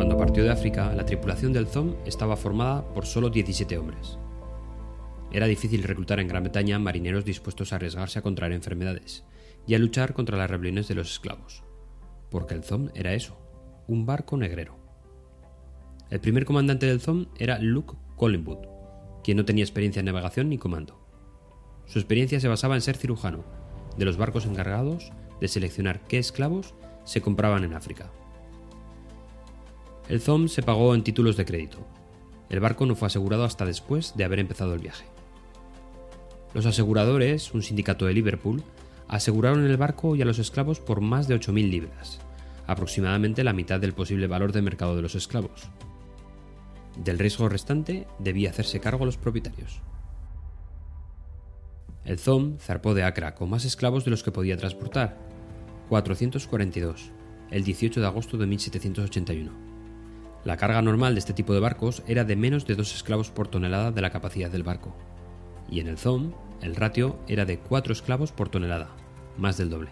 Cuando partió de África, la tripulación del Zom estaba formada por solo 17 hombres. Era difícil reclutar en Gran Bretaña marineros dispuestos a arriesgarse a contraer enfermedades y a luchar contra las rebeliones de los esclavos, porque el Zom era eso, un barco negrero. El primer comandante del Zom era Luke Collingwood, quien no tenía experiencia en navegación ni comando. Su experiencia se basaba en ser cirujano de los barcos encargados de seleccionar qué esclavos se compraban en África. El ZOM se pagó en títulos de crédito. El barco no fue asegurado hasta después de haber empezado el viaje. Los aseguradores, un sindicato de Liverpool, aseguraron el barco y a los esclavos por más de 8.000 libras, aproximadamente la mitad del posible valor de mercado de los esclavos. Del riesgo restante debía hacerse cargo los propietarios. El ZOM zarpó de Acra con más esclavos de los que podía transportar, 442, el 18 de agosto de 1781. La carga normal de este tipo de barcos era de menos de dos esclavos por tonelada de la capacidad del barco, y en el ZOM el ratio era de 4 esclavos por tonelada, más del doble.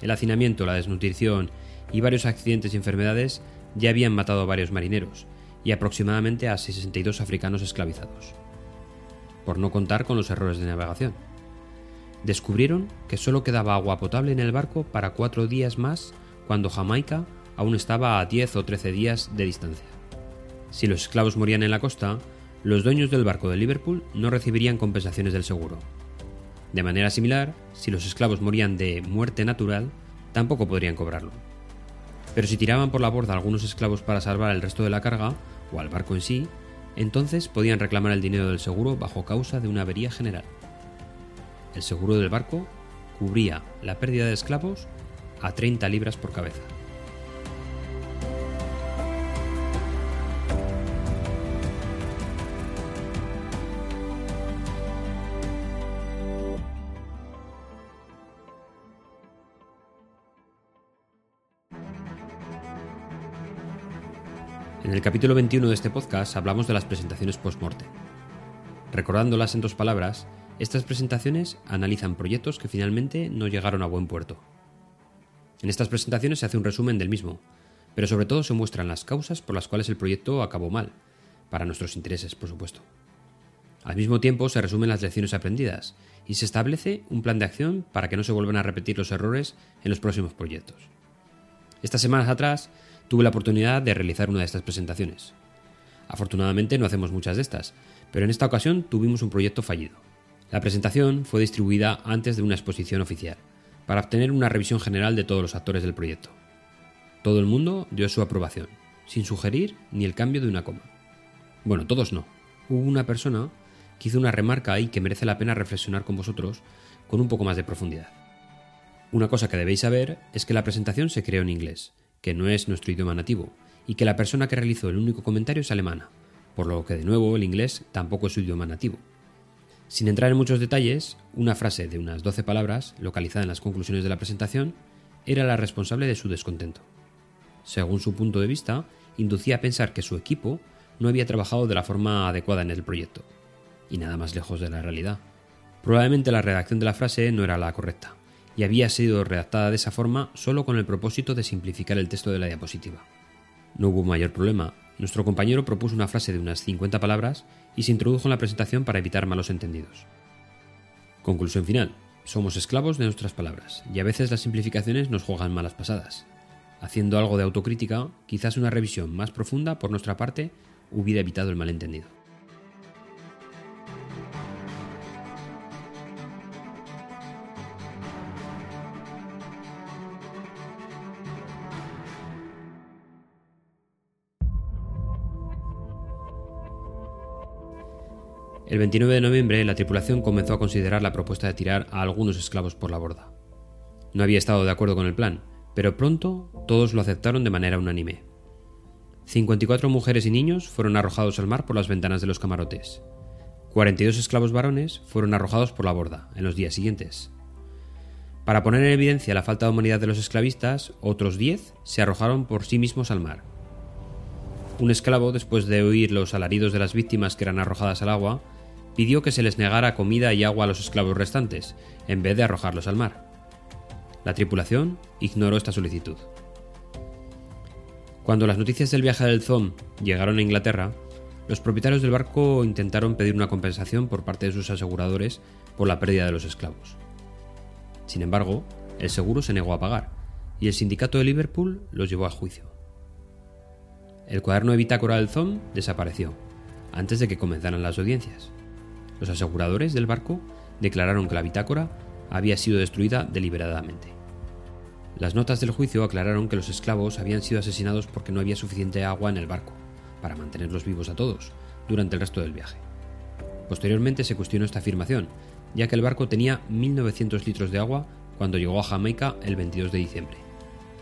El hacinamiento, la desnutrición y varios accidentes y enfermedades ya habían matado a varios marineros y aproximadamente a 62 africanos esclavizados por no contar con los errores de navegación. Descubrieron que solo quedaba agua potable en el barco para cuatro días más cuando Jamaica aún estaba a 10 o 13 días de distancia. Si los esclavos morían en la costa, los dueños del barco de Liverpool no recibirían compensaciones del seguro. De manera similar, si los esclavos morían de muerte natural, tampoco podrían cobrarlo. Pero si tiraban por la borda algunos esclavos para salvar el resto de la carga, o al barco en sí, entonces podían reclamar el dinero del seguro bajo causa de una avería general. El seguro del barco cubría la pérdida de esclavos a 30 libras por cabeza. En el capítulo 21 de este podcast hablamos de las presentaciones post-morte. Recordándolas en dos palabras, estas presentaciones analizan proyectos que finalmente no llegaron a buen puerto. En estas presentaciones se hace un resumen del mismo, pero sobre todo se muestran las causas por las cuales el proyecto acabó mal, para nuestros intereses, por supuesto. Al mismo tiempo se resumen las lecciones aprendidas y se establece un plan de acción para que no se vuelvan a repetir los errores en los próximos proyectos. Estas semanas atrás tuve la oportunidad de realizar una de estas presentaciones. Afortunadamente no hacemos muchas de estas, pero en esta ocasión tuvimos un proyecto fallido. La presentación fue distribuida antes de una exposición oficial, para obtener una revisión general de todos los actores del proyecto. Todo el mundo dio su aprobación, sin sugerir ni el cambio de una coma. Bueno, todos no. Hubo una persona que hizo una remarca ahí que merece la pena reflexionar con vosotros con un poco más de profundidad. Una cosa que debéis saber es que la presentación se creó en inglés, que no es nuestro idioma nativo, y que la persona que realizó el único comentario es alemana, por lo que de nuevo el inglés tampoco es su idioma nativo. Sin entrar en muchos detalles, una frase de unas 12 palabras, localizada en las conclusiones de la presentación, era la responsable de su descontento. Según su punto de vista, inducía a pensar que su equipo no había trabajado de la forma adecuada en el proyecto, y nada más lejos de la realidad. Probablemente la redacción de la frase no era la correcta, y había sido redactada de esa forma solo con el propósito de simplificar el texto de la diapositiva. No hubo mayor problema. Nuestro compañero propuso una frase de unas 50 palabras y se introdujo en la presentación para evitar malos entendidos. Conclusión final. Somos esclavos de nuestras palabras y a veces las simplificaciones nos juegan malas pasadas. Haciendo algo de autocrítica, quizás una revisión más profunda por nuestra parte hubiera evitado el malentendido. El 29 de noviembre la tripulación comenzó a considerar la propuesta de tirar a algunos esclavos por la borda. No había estado de acuerdo con el plan, pero pronto todos lo aceptaron de manera unánime. 54 mujeres y niños fueron arrojados al mar por las ventanas de los camarotes. 42 esclavos varones fueron arrojados por la borda en los días siguientes. Para poner en evidencia la falta de humanidad de los esclavistas, otros 10 se arrojaron por sí mismos al mar. Un esclavo, después de oír los alaridos de las víctimas que eran arrojadas al agua, pidió que se les negara comida y agua a los esclavos restantes, en vez de arrojarlos al mar. La tripulación ignoró esta solicitud. Cuando las noticias del viaje del Zom llegaron a Inglaterra, los propietarios del barco intentaron pedir una compensación por parte de sus aseguradores por la pérdida de los esclavos. Sin embargo, el seguro se negó a pagar y el sindicato de Liverpool los llevó a juicio. El cuaderno de bitácora del ZOM desapareció antes de que comenzaran las audiencias. Los aseguradores del barco declararon que la bitácora había sido destruida deliberadamente. Las notas del juicio aclararon que los esclavos habían sido asesinados porque no había suficiente agua en el barco para mantenerlos vivos a todos durante el resto del viaje. Posteriormente se cuestionó esta afirmación, ya que el barco tenía 1.900 litros de agua cuando llegó a Jamaica el 22 de diciembre.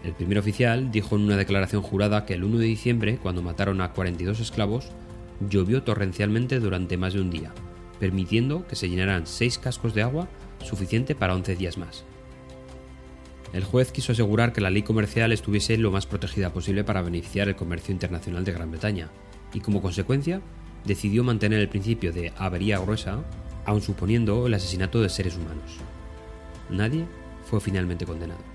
El primer oficial dijo en una declaración jurada que el 1 de diciembre, cuando mataron a 42 esclavos, llovió torrencialmente durante más de un día, permitiendo que se llenaran 6 cascos de agua suficiente para 11 días más. El juez quiso asegurar que la ley comercial estuviese lo más protegida posible para beneficiar el comercio internacional de Gran Bretaña, y como consecuencia decidió mantener el principio de avería gruesa, aun suponiendo el asesinato de seres humanos. Nadie fue finalmente condenado.